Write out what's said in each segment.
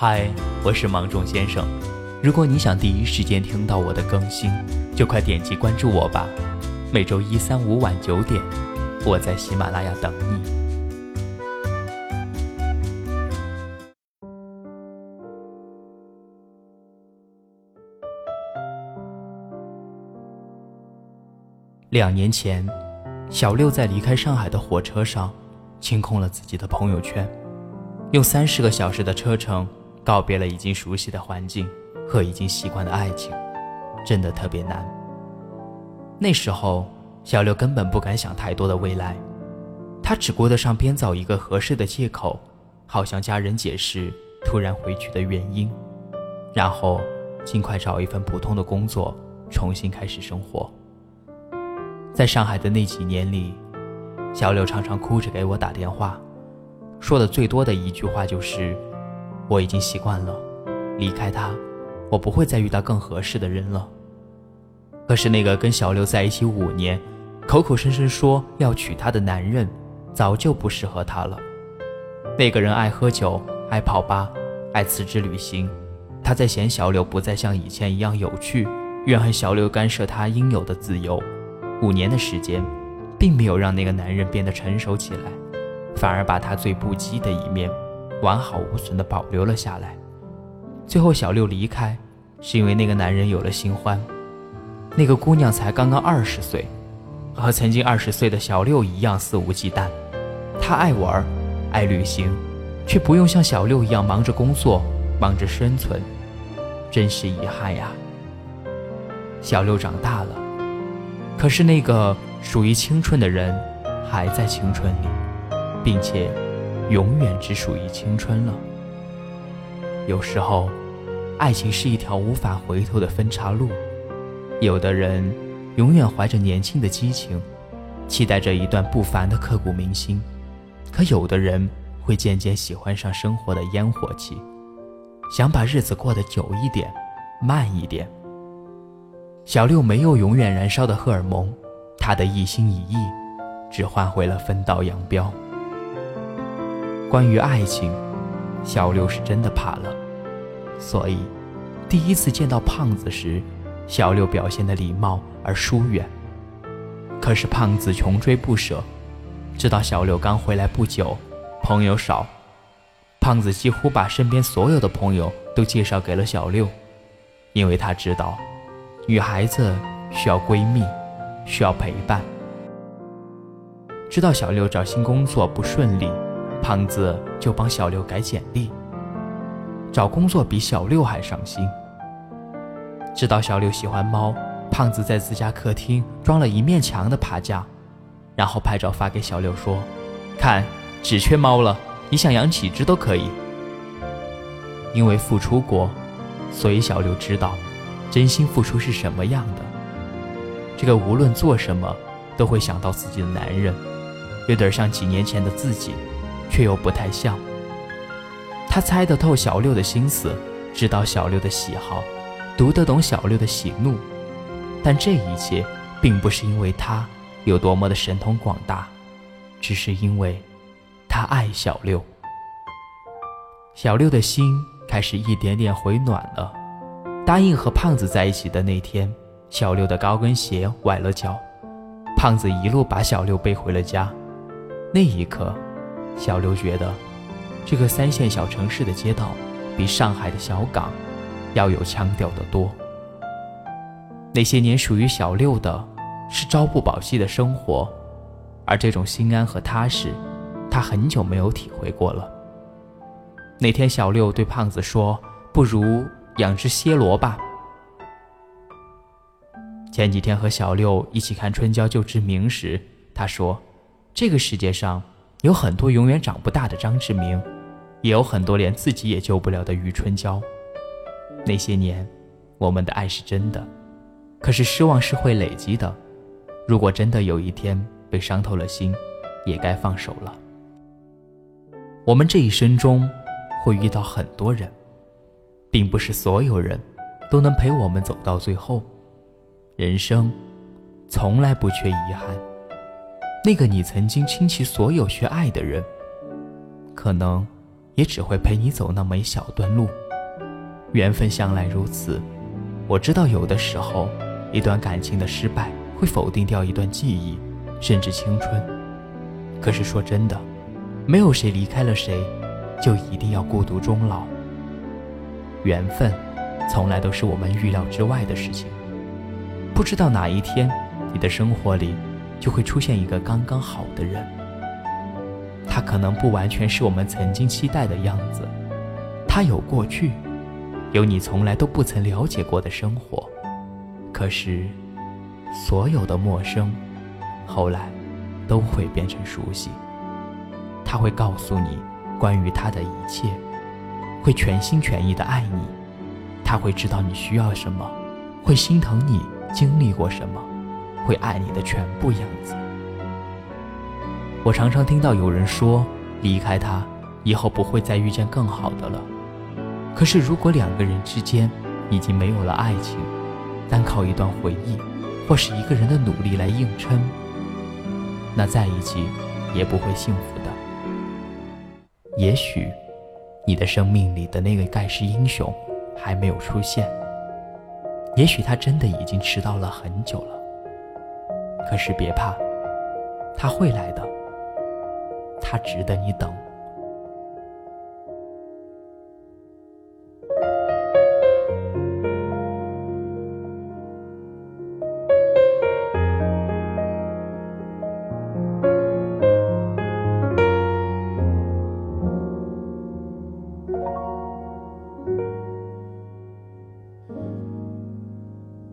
嗨，我是芒种先生。如果你想第一时间听到我的更新，就快点击关注我吧。每周一、三、五晚九点，我在喜马拉雅等你。两年前，小六在离开上海的火车上，清空了自己的朋友圈，用三十个小时的车程告别了已经熟悉的环境和已经习惯的爱情，真的特别难。那时候，小六根本不敢想太多的未来，他只顾得上编造一个合适的借口，好向家人解释突然回去的原因，然后尽快找一份普通的工作，重新开始生活。在上海的那几年里，小柳常常哭着给我打电话，说的最多的一句话就是：“我已经习惯了，离开他，我不会再遇到更合适的人了。”可是那个跟小六在一起五年，口口声声说要娶她的男人，早就不适合她了。那个人爱喝酒，爱泡吧，爱辞职旅行。他在嫌小柳不再像以前一样有趣，怨恨小六干涉他应有的自由。五年的时间，并没有让那个男人变得成熟起来，反而把他最不羁的一面完好无损地保留了下来。最后，小六离开，是因为那个男人有了新欢。那个姑娘才刚刚二十岁，和曾经二十岁的小六一样肆无忌惮。她爱玩，爱旅行，却不用像小六一样忙着工作，忙着生存，真是遗憾呀。小六长大了。可是那个属于青春的人，还在青春里，并且永远只属于青春了。有时候，爱情是一条无法回头的分岔路。有的人永远怀着年轻的激情，期待着一段不凡的刻骨铭心；可有的人会渐渐喜欢上生活的烟火气，想把日子过得久一点、慢一点。小六没有永远燃烧的荷尔蒙，他的一心一意，只换回了分道扬镳。关于爱情，小六是真的怕了，所以第一次见到胖子时，小六表现的礼貌而疏远。可是胖子穷追不舍，知道小六刚回来不久，朋友少，胖子几乎把身边所有的朋友都介绍给了小六，因为他知道。女孩子需要闺蜜，需要陪伴。知道小六找新工作不顺利，胖子就帮小六改简历。找工作比小六还上心。知道小六喜欢猫，胖子在自家客厅装了一面墙的爬架，然后拍照发给小六说：“看，只缺猫了，你想养几只都可以。”因为付出过，所以小六知道。真心付出是什么样的？这个无论做什么都会想到自己的男人，有点像几年前的自己，却又不太像。他猜得透小六的心思，知道小六的喜好，读得懂小六的喜怒，但这一切并不是因为他有多么的神通广大，只是因为他爱小六。小六的心开始一点点回暖了。答应和胖子在一起的那天，小六的高跟鞋崴了脚，胖子一路把小六背回了家。那一刻，小六觉得，这个三线小城市的街道比上海的小港要有腔调的多。那些年属于小六的，是朝不保夕的生活，而这种心安和踏实，他很久没有体会过了。那天，小六对胖子说：“不如……”养只暹罗吧。前几天和小六一起看《春娇救志明》时，他说：“这个世界上有很多永远长不大的张志明，也有很多连自己也救不了的余春娇。那些年，我们的爱是真的，可是失望是会累积的。如果真的有一天被伤透了心，也该放手了。我们这一生中会遇到很多人。”并不是所有人都能陪我们走到最后，人生从来不缺遗憾。那个你曾经倾其所有去爱的人，可能也只会陪你走那么一小段路。缘分向来如此，我知道有的时候，一段感情的失败会否定掉一段记忆，甚至青春。可是说真的，没有谁离开了谁，就一定要孤独终老。缘分，从来都是我们预料之外的事情。不知道哪一天，你的生活里就会出现一个刚刚好的人。他可能不完全是我们曾经期待的样子，他有过去。有你从来都不曾了解过的生活，可是，所有的陌生，后来，都会变成熟悉。他会告诉你关于他的一切，会全心全意的爱你，他会知道你需要什么，会心疼你经历过什么，会爱你的全部样子。我常常听到有人说，离开他，以后不会再遇见更好的了。可是，如果两个人之间已经没有了爱情，单靠一段回忆，或是一个人的努力来硬撑，那在一起也不会幸福的。也许，你的生命里的那个盖世英雄还没有出现，也许他真的已经迟到了很久了。可是别怕，他会来的，他值得你等。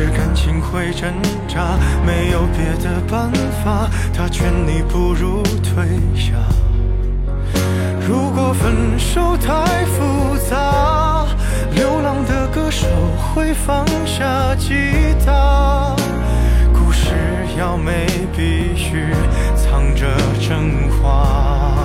是感情会挣扎，没有别的办法，他劝你不如退下。如果分手太复杂，流浪的歌手会放下吉他。故事要美，必须。藏着真话，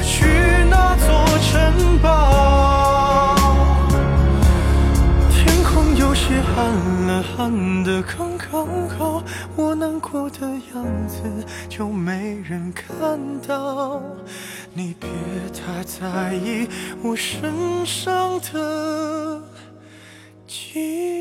看得，刚刚好，我难过。的样子就没人看到，你别太在意我身上的记忆。